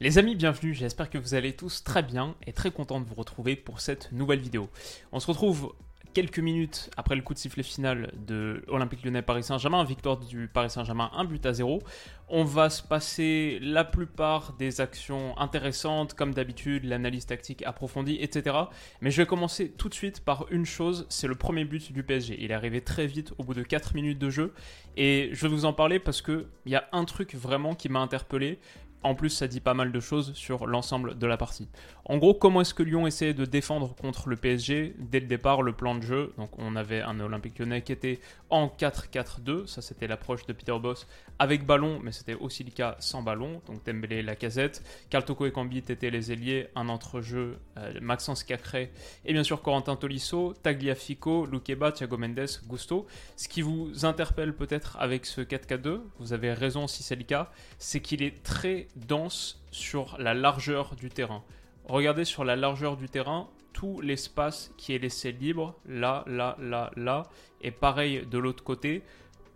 Les amis, bienvenue, j'espère que vous allez tous très bien et très content de vous retrouver pour cette nouvelle vidéo. On se retrouve quelques minutes après le coup de sifflet final de Olympique Lyonnais Paris Saint-Germain, victoire du Paris Saint-Germain, un but à zéro. On va se passer la plupart des actions intéressantes, comme d'habitude, l'analyse tactique approfondie, etc. Mais je vais commencer tout de suite par une chose, c'est le premier but du PSG. Il est arrivé très vite au bout de 4 minutes de jeu et je vais vous en parler parce qu'il y a un truc vraiment qui m'a interpellé. En plus, ça dit pas mal de choses sur l'ensemble de la partie. En gros, comment est-ce que Lyon essayait de défendre contre le PSG Dès le départ, le plan de jeu, donc on avait un Olympique lyonnais qui était en 4-4-2, ça c'était l'approche de Peter Boss avec ballon, mais c'était aussi le cas sans ballon, donc Dembélé, Lacazette, Kaltoko et Cambi étaient les ailiers, un entre-jeu, euh, Maxence Cacré, et bien sûr Corentin Tolisso, Tagliafico, Lukeba, Thiago Mendes, Gusto. Ce qui vous interpelle peut-être avec ce 4-4-2, vous avez raison si c'est le cas, c'est qu'il est très dense sur la largeur du terrain. Regardez sur la largeur du terrain, tout l'espace qui est laissé libre, là, là, là, là, et pareil de l'autre côté.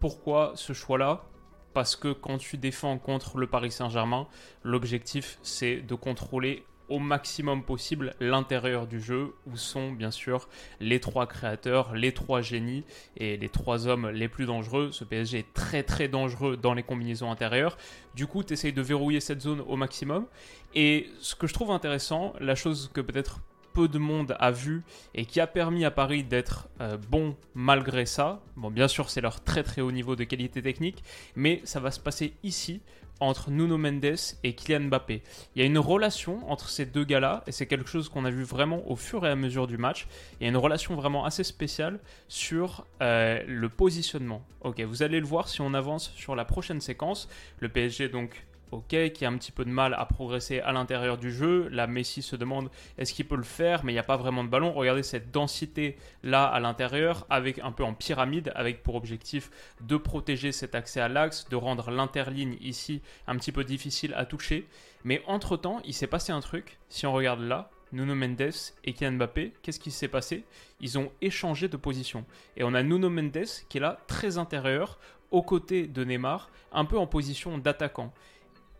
Pourquoi ce choix-là? Parce que quand tu défends contre le Paris Saint-Germain, l'objectif c'est de contrôler au maximum possible l'intérieur du jeu où sont bien sûr les trois créateurs, les trois génies et les trois hommes les plus dangereux. Ce PSG est très très dangereux dans les combinaisons intérieures. Du coup, tu essayes de verrouiller cette zone au maximum. Et ce que je trouve intéressant, la chose que peut-être peu de monde a vu et qui a permis à Paris d'être euh, bon malgré ça. Bon, bien sûr, c'est leur très très haut niveau de qualité technique, mais ça va se passer ici entre Nuno Mendes et Kylian Mbappé. Il y a une relation entre ces deux gars-là, et c'est quelque chose qu'on a vu vraiment au fur et à mesure du match. Il y a une relation vraiment assez spéciale sur euh, le positionnement. Ok, vous allez le voir si on avance sur la prochaine séquence. Le PSG donc ok, qui a un petit peu de mal à progresser à l'intérieur du jeu. Là, Messi se demande est-ce qu'il peut le faire, mais il n'y a pas vraiment de ballon. Regardez cette densité là à l'intérieur, avec un peu en pyramide, avec pour objectif de protéger cet accès à l'axe, de rendre l'interligne ici un petit peu difficile à toucher. Mais entre-temps, il s'est passé un truc, si on regarde là, Nuno Mendes et Kylian Mbappé, qu'est-ce qui s'est passé? Ils ont échangé de position. Et on a Nuno Mendes qui est là, très intérieur, aux côtés de Neymar, un peu en position d'attaquant.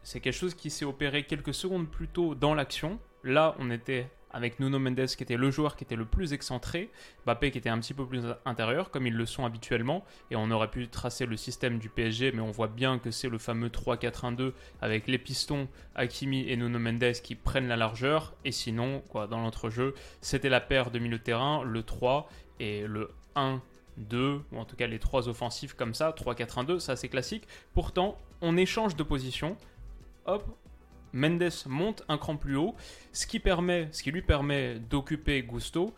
C'est quelque chose qui s'est opéré quelques secondes plus tôt dans l'action. Là, on était avec Nuno Mendes qui était le joueur qui était le plus excentré, Mbappé qui était un petit peu plus intérieur comme ils le sont habituellement et on aurait pu tracer le système du PSG mais on voit bien que c'est le fameux 3-4-1-2 avec les pistons Hakimi et Nuno Mendes qui prennent la largeur et sinon quoi dans l'entrejeu c'était la paire de milieu de terrain le 3 et le 1 2, ou en tout cas les trois offensifs comme ça, 3-4-1-2, ça c'est classique. Pourtant, on échange de position, hop, Mendes monte un cran plus haut, ce qui, permet, ce qui lui permet d'occuper Gusto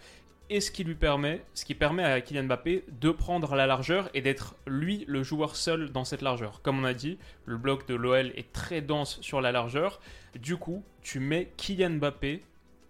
et ce qui lui permet, ce qui permet à Kylian Mbappé de prendre la largeur et d'être lui le joueur seul dans cette largeur. Comme on a dit, le bloc de l'OL est très dense sur la largeur. Du coup, tu mets Kylian Mbappé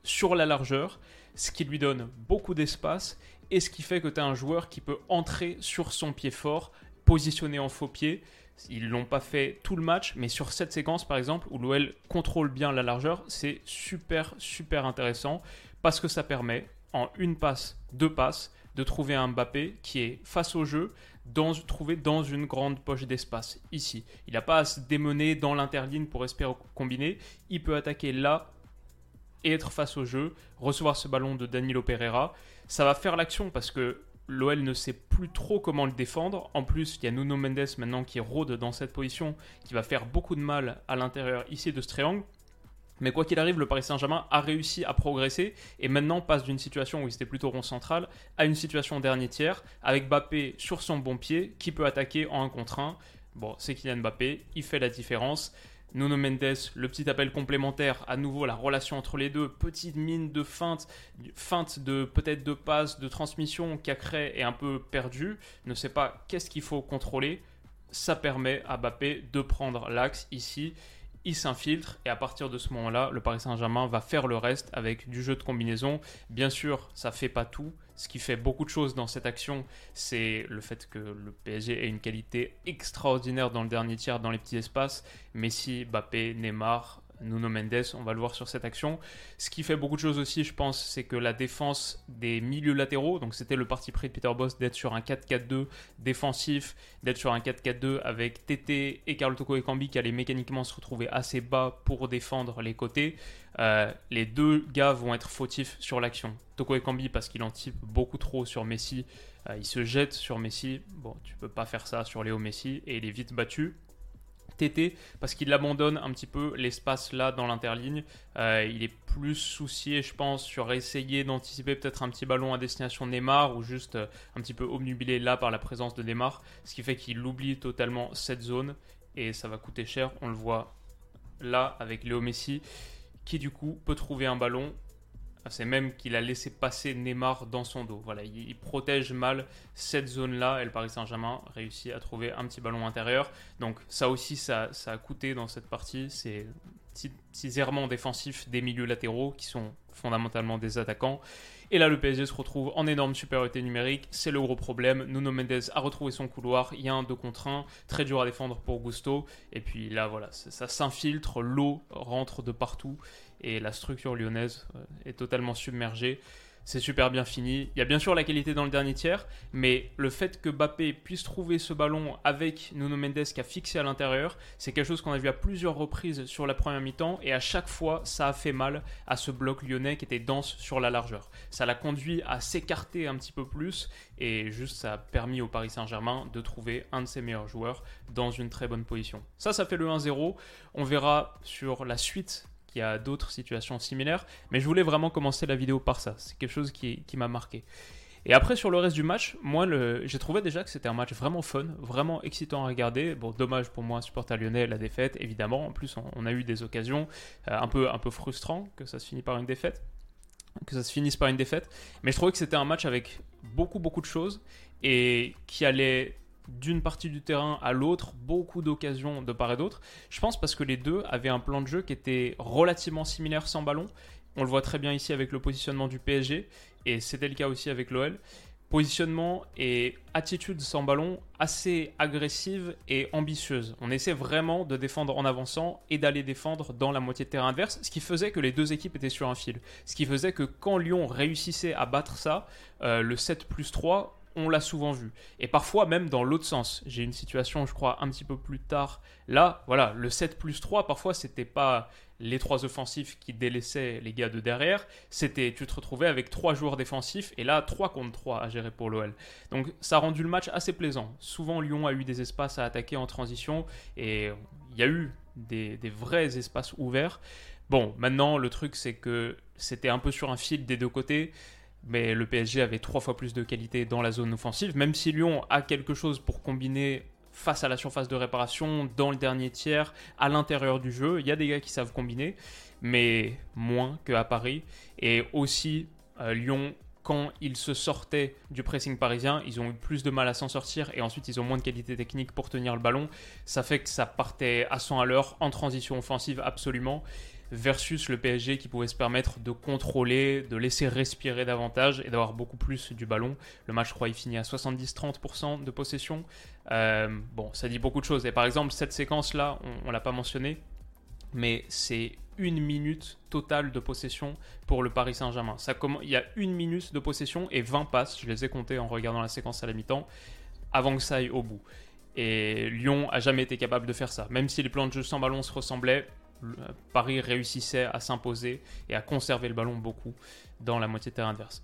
sur la largeur, ce qui lui donne beaucoup d'espace et ce qui fait que tu as un joueur qui peut entrer sur son pied fort, positionné en faux pied ils l'ont pas fait tout le match, mais sur cette séquence par exemple où l'OL contrôle bien la largeur, c'est super super intéressant parce que ça permet en une passe, deux passes, de trouver un Mbappé qui est face au jeu, dans, trouvé dans une grande poche d'espace ici. Il n'a pas à se démener dans l'interligne pour espérer combiner. Il peut attaquer là et être face au jeu, recevoir ce ballon de Danilo Pereira. Ça va faire l'action parce que l'OL ne sait plus trop comment le défendre. En plus, il y a Nuno Mendes maintenant qui rôde dans cette position, qui va faire beaucoup de mal à l'intérieur ici de ce triangle. Mais quoi qu'il arrive, le Paris Saint-Germain a réussi à progresser et maintenant passe d'une situation où il était plutôt rond central à une situation dernier tiers avec Mbappé sur son bon pied qui peut attaquer en 1 contre 1. Bon, c'est Kylian Mbappé, il fait la différence. Nuno Mendes, le petit appel complémentaire, à nouveau la relation entre les deux, petite mine de feinte, de peut-être de passe, de transmission qu'Acré est un peu perdu, ne sait pas qu'est-ce qu'il faut contrôler. Ça permet à Mbappé de prendre l'axe ici il s'infiltre et à partir de ce moment-là, le Paris Saint-Germain va faire le reste avec du jeu de combinaison. Bien sûr, ça fait pas tout. Ce qui fait beaucoup de choses dans cette action, c'est le fait que le PSG ait une qualité extraordinaire dans le dernier tiers, dans les petits espaces. Messi, Mbappé, Neymar, Nuno Mendes, on va le voir sur cette action. Ce qui fait beaucoup de choses aussi, je pense, c'est que la défense des milieux latéraux, donc c'était le parti pris de Peter Boss d'être sur un 4-4-2 défensif, d'être sur un 4-4-2 avec TT et Carl Toko Ekambi qui allaient mécaniquement se retrouver assez bas pour défendre les côtés. Euh, les deux gars vont être fautifs sur l'action. Toko Ekambi parce qu'il anticipe beaucoup trop sur Messi, euh, il se jette sur Messi. Bon, tu peux pas faire ça sur Léo Messi et il est vite battu. Parce qu'il abandonne un petit peu l'espace là dans l'interligne. Euh, il est plus soucié, je pense, sur essayer d'anticiper peut-être un petit ballon à destination Neymar ou juste euh, un petit peu obnubilé là par la présence de Neymar, ce qui fait qu'il oublie totalement cette zone et ça va coûter cher. On le voit là avec Léo Messi qui du coup peut trouver un ballon c'est même qu'il a laissé passer Neymar dans son dos. Voilà, il, protège mal cette zone-là et le Paris Saint-Germain réussit à trouver un petit ballon intérieur. Donc ça aussi, ça, ça a coûté dans cette partie. C'est petits errements défensifs des milieux latéraux qui sont fondamentalement des attaquants. Et là, le PSG se retrouve en énorme supériorité numérique. C'est le gros problème. Nuno Mendes a retrouvé son couloir. Il y a un 2 contre 1. Très dur à défendre pour Gusto. Et puis là, voilà, ça s'infiltre. L'eau rentre de partout. Et la structure lyonnaise euh, est totalement submergée c'est super bien fini. Il y a bien sûr la qualité dans le dernier tiers, mais le fait que Bappé puisse trouver ce ballon avec Nuno Mendes qui a fixé à l'intérieur, c'est quelque chose qu'on a vu à plusieurs reprises sur la première mi-temps, et à chaque fois, ça a fait mal à ce bloc lyonnais qui était dense sur la largeur. Ça l'a conduit à s'écarter un petit peu plus, et juste ça a permis au Paris Saint-Germain de trouver un de ses meilleurs joueurs dans une très bonne position. Ça, ça fait le 1-0. On verra sur la suite il y a d'autres situations similaires, mais je voulais vraiment commencer la vidéo par ça. C'est quelque chose qui, m'a marqué. Et après, sur le reste du match, moi, j'ai trouvé déjà que c'était un match vraiment fun, vraiment excitant à regarder. Bon, dommage pour moi, supporter lyonnais, la défaite, évidemment. En plus, on, a eu des occasions euh, un, peu, un peu frustrant que ça se finisse par une défaite. Que ça se finisse par une défaite. Mais je trouvais que c'était un match avec beaucoup, beaucoup de choses et qui allait d'une partie du terrain à l'autre, beaucoup d'occasions de part et d'autre. Je pense parce que les deux avaient un plan de jeu qui était relativement similaire sans ballon. On le voit très bien ici avec le positionnement du PSG, et c'était le cas aussi avec l'OL. Positionnement et attitude sans ballon assez agressive et ambitieuse. On essaie vraiment de défendre en avançant et d'aller défendre dans la moitié de terrain adverse, ce qui faisait que les deux équipes étaient sur un fil. Ce qui faisait que quand Lyon réussissait à battre ça, euh, le 7 plus 3, on l'a souvent vu. Et parfois même dans l'autre sens. J'ai une situation, je crois, un petit peu plus tard. Là, voilà, le 7 plus 3, parfois, c'était pas les trois offensifs qui délaissaient les gars de derrière. C'était, tu te retrouvais avec trois joueurs défensifs et là, 3 contre 3 à gérer pour l'OL. Donc, ça a rendu le match assez plaisant. Souvent, Lyon a eu des espaces à attaquer en transition et il y a eu des, des vrais espaces ouverts. Bon, maintenant, le truc, c'est que c'était un peu sur un fil des deux côtés mais le PSG avait trois fois plus de qualité dans la zone offensive, même si Lyon a quelque chose pour combiner face à la surface de réparation, dans le dernier tiers, à l'intérieur du jeu. Il y a des gars qui savent combiner, mais moins qu'à Paris. Et aussi, euh, Lyon, quand ils se sortaient du pressing parisien, ils ont eu plus de mal à s'en sortir et ensuite ils ont moins de qualité technique pour tenir le ballon. Ça fait que ça partait à 100 à l'heure en transition offensive absolument versus le PSG qui pouvait se permettre de contrôler, de laisser respirer davantage et d'avoir beaucoup plus du ballon. Le match, je crois, il finit à 70-30% de possession. Euh, bon, ça dit beaucoup de choses. Et par exemple, cette séquence-là, on ne l'a pas mentionné, mais c'est une minute totale de possession pour le Paris Saint-Germain. Il y a une minute de possession et 20 passes, je les ai comptés en regardant la séquence à la mi-temps, avant que ça aille au bout. Et Lyon a jamais été capable de faire ça. Même si les plans de jeu sans ballon se ressemblaient, Paris réussissait à s'imposer et à conserver le ballon beaucoup dans la moitié de terrain adverse.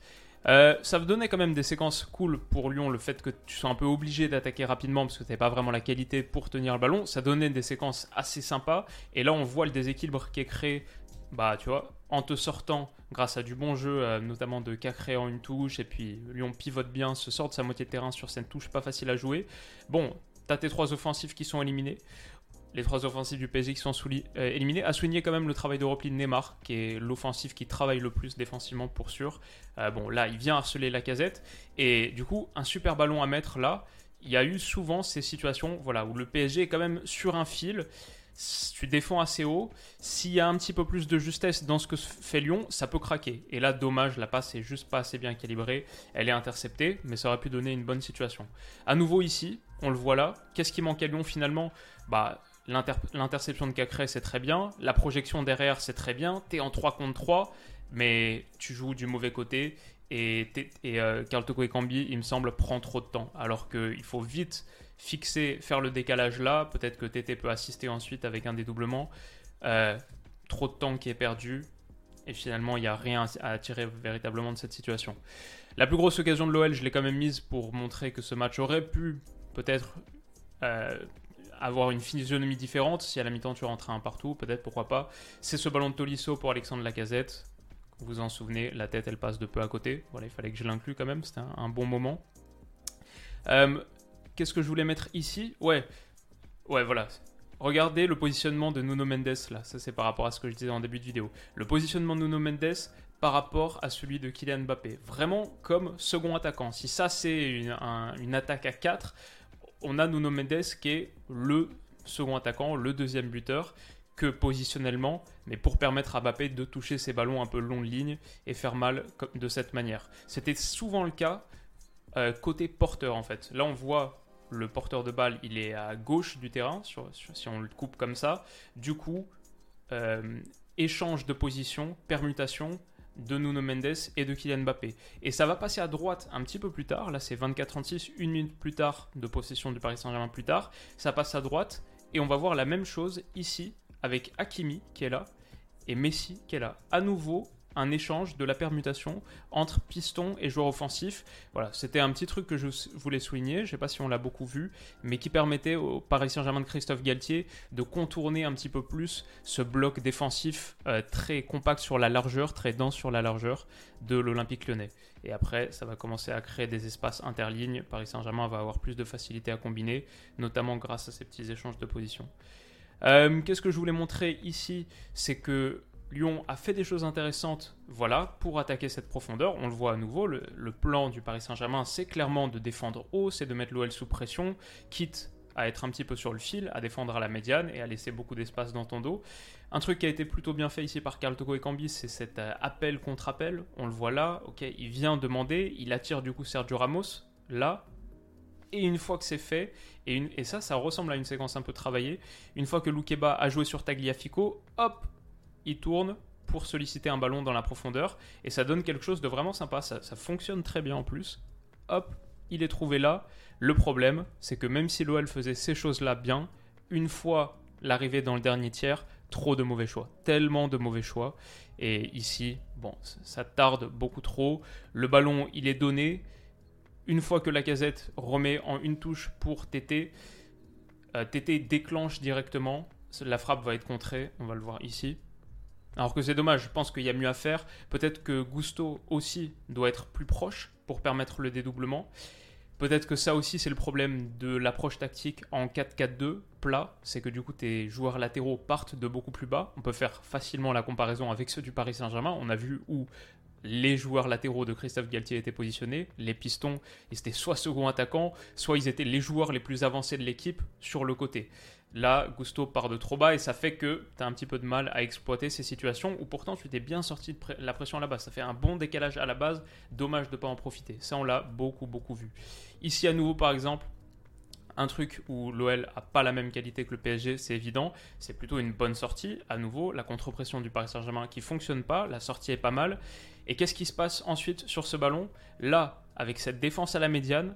Euh, ça donnait quand même des séquences cool pour Lyon, le fait que tu sois un peu obligé d'attaquer rapidement parce que tu n'avais pas vraiment la qualité pour tenir le ballon. Ça donnait des séquences assez sympas. Et là, on voit le déséquilibre qui est créé, bah, tu vois, en te sortant grâce à du bon jeu, euh, notamment de Cacré en une touche. Et puis Lyon pivote bien, se sort de sa moitié de terrain sur cette touche pas facile à jouer. Bon, t'as tes trois offensifs qui sont éliminés les trois offensifs du PSG qui sont euh, éliminés. À souligner quand même le travail de repli de Neymar, qui est l'offensif qui travaille le plus défensivement pour sûr. Euh, bon, là, il vient harceler la casette. Et du coup, un super ballon à mettre là. Il y a eu souvent ces situations voilà, où le PSG est quand même sur un fil. Tu défends assez haut. S'il y a un petit peu plus de justesse dans ce que fait Lyon, ça peut craquer. Et là, dommage, la passe est juste pas assez bien calibrée. Elle est interceptée, mais ça aurait pu donner une bonne situation. À nouveau ici, on le voit là. Qu'est-ce qui manque à Lyon finalement? Bah, L'interception de Cacré, c'est très bien. La projection derrière, c'est très bien. Tu es en 3 contre 3, mais tu joues du mauvais côté. Et, et euh, Carl Toko et Cambi, il me semble, prend trop de temps. Alors qu'il faut vite fixer, faire le décalage là. Peut-être que TT peut assister ensuite avec un dédoublement. Euh, trop de temps qui est perdu. Et finalement, il n'y a rien à tirer véritablement de cette situation. La plus grosse occasion de l'OL, je l'ai quand même mise pour montrer que ce match aurait pu peut-être euh, avoir une physionomie différente. Si à la mi-temps tu rentrais un partout, peut-être, pourquoi pas. C'est ce ballon de Tolisso pour Alexandre Lacazette. Vous vous en souvenez, la tête elle passe de peu à côté. Voilà, il fallait que je l'inclue quand même, c'était un, bon moment. Euh, qu'est-ce que je voulais mettre ici? Ouais, ouais, voilà. Regardez le positionnement de Nuno Mendes là, ça c'est par rapport à ce que je disais en début de vidéo. Le positionnement de Nuno Mendes par rapport à celui de Kylian Mbappé. Vraiment comme second attaquant. Si ça c'est une, une, attaque à 4, on a Nuno Mendes qui est le second attaquant, le deuxième buteur, que positionnellement, mais pour permettre à Mbappé de toucher ses ballons un peu long de ligne et faire mal de cette manière. C'était souvent le cas euh, côté porteur en fait. Là on voit le porteur de balle, il est à gauche du terrain, si on le coupe comme ça. Du coup, euh, échange de position, permutation, de Nuno Mendes et de Kylian Mbappé. Et ça va passer à droite un petit peu plus tard. Là, c'est 24-36, une minute plus tard de possession du Paris Saint-Germain plus tard. Ça passe à droite et on va voir la même chose ici avec Hakimi qui est là et Messi qui est là. À nouveau, un échange de la permutation entre piston et joueur offensif. Voilà, c'était un petit truc que je voulais souligner, je ne sais pas si on l'a beaucoup vu, mais qui permettait au Paris Saint-Germain de Christophe Galtier de contourner un petit peu plus ce bloc défensif euh, très compact sur la largeur, très dense sur la largeur de l'Olympique lyonnais. Et après, ça va commencer à créer des espaces interlignes. Paris Saint-Germain va avoir plus de facilité à combiner, notamment grâce à ces petits échanges de position. Euh, qu'est-ce que je voulais montrer ici? C'est que Lyon a fait des choses intéressantes, voilà, pour attaquer cette profondeur. On le voit à nouveau, le, plan du Paris Saint-Germain, c'est clairement de défendre haut, c'est de mettre l'OL sous pression, quitte à être un petit peu sur le fil, à défendre à la médiane et à laisser beaucoup d'espace dans ton dos. Un truc qui a été plutôt bien fait ici par Carl Toko et Cambis, c'est cet euh, appel contre appel. On le voit là, ok, il vient demander, il attire du coup Sergio Ramos, là, et une fois que c'est fait, et, et, ça, ça ressemble à une séquence un peu travaillée, une fois que Loukeba a joué sur Tagliafico, hop, il tourne pour solliciter un ballon dans la profondeur et ça donne quelque chose de vraiment sympa. Ça, fonctionne très bien en plus. Hop, il est trouvé là. Le problème, c'est que même si l'OL faisait ces choses-là bien, une fois l'arrivée dans le dernier tiers, trop de mauvais choix. Tellement de mauvais choix. Et ici, bon, ça tarde beaucoup trop. Le ballon, il est donné. Une fois que la casette remet en une touche pour TT, euh, TT déclenche directement. La frappe va être contrée, on va le voir ici. Alors que c'est dommage, je pense qu'il y a mieux à faire. Peut-être que Gusto aussi doit être plus proche pour permettre le dédoublement. Peut-être que ça aussi c'est le problème de l'approche tactique en 4-4-2 plat, c'est que du coup tes joueurs latéraux partent de beaucoup plus bas. On peut faire facilement la comparaison avec ceux du Paris Saint-Germain. On a vu où les joueurs latéraux de Christophe Galtier étaient positionnés. Les pistons, ils étaient soit second attaquants, soit ils étaient les joueurs les plus avancés de l'équipe sur le côté. Là, Gusto part de trop bas et ça fait que tu as un petit peu de mal à exploiter ces situations où pourtant tu t'es bien sorti de la pression à la base. Ça fait un bon décalage à la base, dommage de ne pas en profiter. Ça, on l'a beaucoup, beaucoup vu. Ici, à nouveau, par exemple, un truc où l'OL a pas la même qualité que le PSG, c'est évident. C'est plutôt une bonne sortie. À nouveau, la contre-pression du Paris Saint-Germain qui fonctionne pas. La sortie est pas mal. Et qu'est-ce qui se passe ensuite sur ce ballon? Là, avec cette défense à la médiane,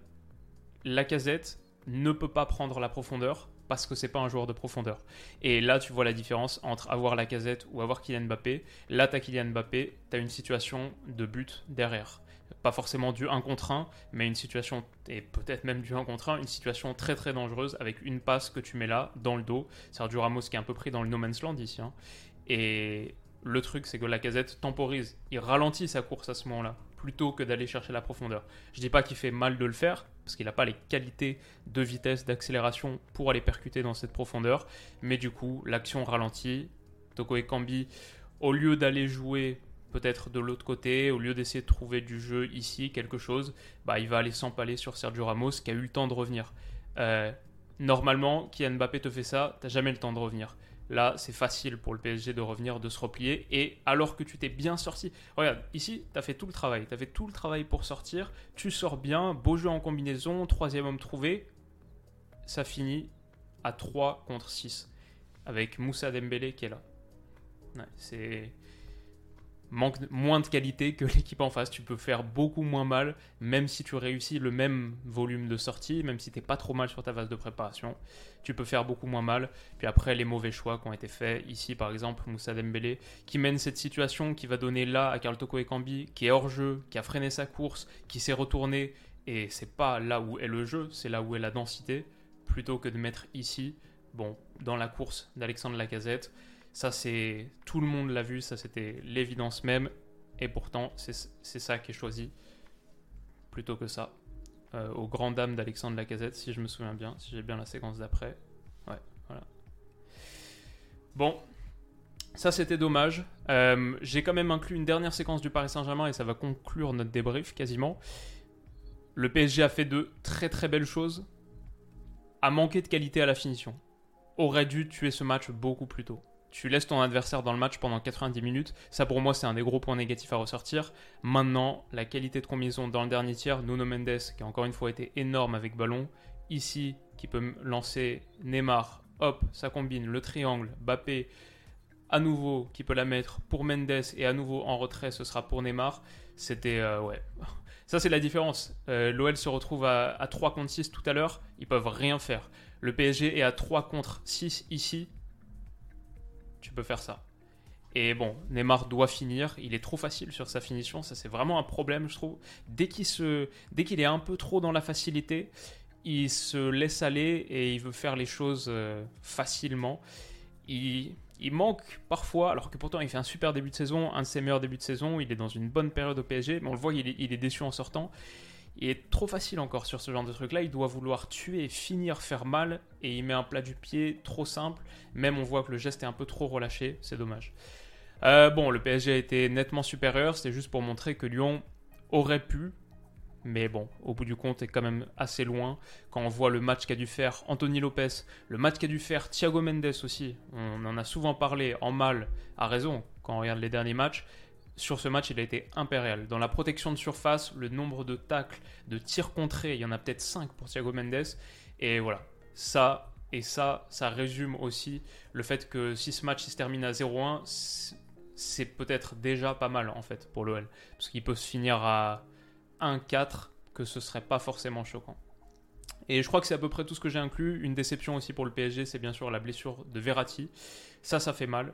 la casette ne peut pas prendre la profondeur parce que c'est pas un joueur de profondeur. Et là, tu vois la différence entre avoir la casette ou avoir Kylian Mbappé. Là, tu as Kylian Mbappé, tu as une situation de but derrière. pas forcément du 1 contre 1, mais une situation, et peut-être même du 1 contre 1, une situation très très dangereuse avec une passe que tu mets là, dans le dos. Sergio Ramos qui est un peu pris dans le no man's land ici. Hein. Et le truc, c'est que la casette temporise, il ralentit sa course à ce moment-là, plutôt que d'aller chercher la profondeur. Je dis pas qu'il fait mal de le faire, parce qu'il n'a pas les qualités de vitesse, d'accélération pour aller percuter dans cette profondeur, mais du coup, l'action ralentit. Toko Kambi, au lieu d'aller jouer peut-être de l'autre côté, au lieu d'essayer de trouver du jeu ici, quelque chose, bah, il va aller s'empaler sur Sergio Ramos qui a eu le temps de revenir. Euh, normalement, Kylian Mbappé te fait ça, t'as jamais le temps de revenir. Là, c'est facile pour le PSG de revenir, de se replier. Et alors que tu t'es bien sorti, regarde, ici, tu as fait tout le travail. Tu as fait tout le travail pour sortir. Tu sors bien, beau jeu en combinaison, troisième homme trouvé. Ça finit à 3 contre 6. Avec Moussa Dembélé qui est là. c'est manque moins de qualité que l'équipe en face. Tu peux faire beaucoup moins mal, même si tu réussis le même volume de sortie, même si tu n'es pas trop mal sur ta phase de préparation. Tu peux faire beaucoup moins mal. Puis après, les mauvais choix qui ont été faits. Ici, par exemple, Moussa Dembélé, qui mène cette situation, qui va donner là à Karl Toko Ekambi, qui est hors jeu, qui a freiné sa course, qui s'est retourné. Et c'est pas là où est le jeu, c'est là où est la densité, plutôt que de mettre ici, bon, dans la course d'Alexandre Lacazette ça, c'est tout le monde l'a vu, ça c'était l'évidence même, et pourtant c'est ça qui est choisi plutôt que ça. Euh, aux grandes dames d'Alexandre Lacazette, si je me souviens bien, si j'ai bien la séquence d'après. Ouais, voilà. Bon, ça c'était dommage. Euh, j'ai quand même inclus une dernière séquence du Paris Saint-Germain et ça va conclure notre débrief quasiment. Le PSG a fait de très très belles choses, a manqué de qualité à la finition. Aurait dû tuer ce match beaucoup plus tôt tu laisses ton adversaire dans le match pendant 90 minutes. Ça, pour moi, c'est un des gros points négatifs à ressortir. Maintenant, la qualité de combinaison dans le dernier tiers, Nuno Mendes, qui a encore une fois été énorme avec ballon, ici, qui peut lancer Neymar, hop, ça combine le triangle, Bappé, à nouveau, qui peut la mettre pour Mendes, et à nouveau en retrait, ce sera pour Neymar. C'était, euh, ouais. Ça, c'est la différence. Euh, L'OL se retrouve à, à 3 contre 6 tout à l'heure, ils peuvent rien faire. Le PSG est à 3 contre 6 ici, tu peux faire ça. Et bon, Neymar doit finir, il est trop facile sur sa finition, ça c'est vraiment un problème je trouve. Dès qu'il se dès est un peu trop dans la facilité, il se laisse aller et il veut faire les choses euh, facilement. Il, il, manque parfois, alors que pourtant il fait un super début de saison, un de ses meilleurs débuts de saison, il est dans une bonne période au PSG, mais on le voit, il est, il est déçu en sortant. Il est trop facile encore sur ce genre de truc là. Il doit vouloir tuer, finir, faire mal. Et il met un plat du pied trop simple. Même on voit que le geste est un peu trop relâché. C'est dommage. Euh, bon, le PSG a été nettement supérieur. C'était juste pour montrer que Lyon aurait pu. Mais bon, au bout du compte, est quand même assez loin. Quand on voit le match qu'a dû faire Anthony Lopez, le match qu'a dû faire Thiago Mendes aussi. On en a souvent parlé en mal, à raison, quand on regarde les derniers matchs sur ce match, il a été impérial. Dans la protection de surface, le nombre de tacles, de tirs contrés, il y en a peut-être 5 pour Thiago Mendes. Et voilà, ça et ça, ça résume aussi le fait que si ce match se termine à 0-1, c'est peut-être déjà pas mal en fait pour l'OL. Parce qu'il peut se finir à 1-4, que ce serait pas forcément choquant. Et je crois que c'est à peu près tout ce que j'ai inclus. Une déception aussi pour le PSG, c'est bien sûr la blessure de Verratti. Ça, ça fait mal.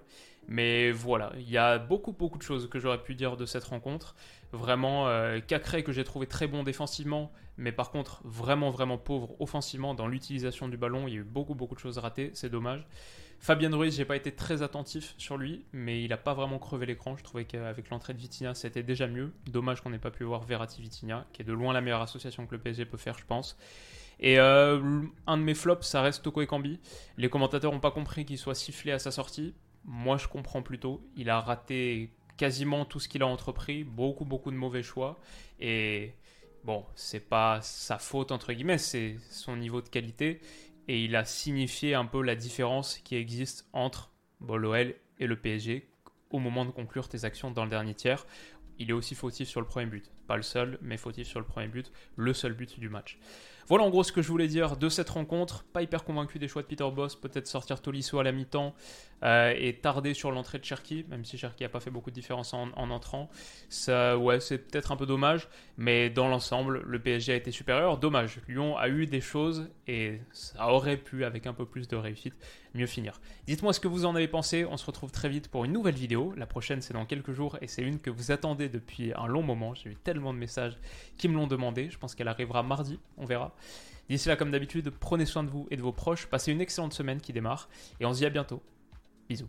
Mais voilà, il y a beaucoup, beaucoup de choses que j'aurais pu dire de cette rencontre. Vraiment, euh, Cacré que j'ai trouvé très bon défensivement, mais par contre vraiment, vraiment pauvre offensivement dans l'utilisation du ballon. Il y a eu beaucoup, beaucoup de choses ratées, c'est dommage. Fabien Ruiz, j'ai pas été très attentif sur lui, mais il a pas vraiment crevé l'écran. Je trouvais qu'avec l'entrée de Vitinha, c'était déjà mieux. Dommage qu'on n'ait pas pu voir Verratti-Vitinha, qui est de loin la meilleure association que le PSG peut faire, je pense. Et euh, un de mes flops, ça reste Toko Ekambi. Les commentateurs n'ont pas compris qu'il soit sifflé à sa sortie. Moi, je comprends plutôt. Il a raté quasiment tout ce qu'il a entrepris, beaucoup, beaucoup de mauvais choix. Et bon, c'est pas sa faute, entre guillemets, c'est son niveau de qualité. Et il a signifié un peu la différence qui existe entre l'OL et le PSG au moment de conclure tes actions dans le dernier tiers. Il est aussi fautif sur le premier but. Pas le seul, mais fautif sur le premier but, le seul but du match. Voilà en gros ce que je voulais dire de cette rencontre. Pas hyper convaincu des choix de Peter Boss, peut-être sortir Tolisso à la mi-temps euh, et tarder sur l'entrée de Cherki, même si Cherki n'a pas fait beaucoup de différence en, entrant. Ouais, c'est peut-être un peu dommage, mais dans l'ensemble, le PSG a été supérieur. Dommage, Lyon a eu des choses et ça aurait pu, avec un peu plus de réussite, mieux finir. Dites-moi ce que vous en avez pensé. On se retrouve très vite pour une nouvelle vidéo. La prochaine, c'est dans quelques jours et c'est une que vous attendez depuis un long moment. J'ai eu tellement de messages qui me l'ont demandé. Je pense qu'elle arrivera mardi. On verra. D'ici là, comme d'habitude, prenez soin de vous et de vos proches. Passez une excellente semaine qui démarre et on se dit à bientôt. Bisous.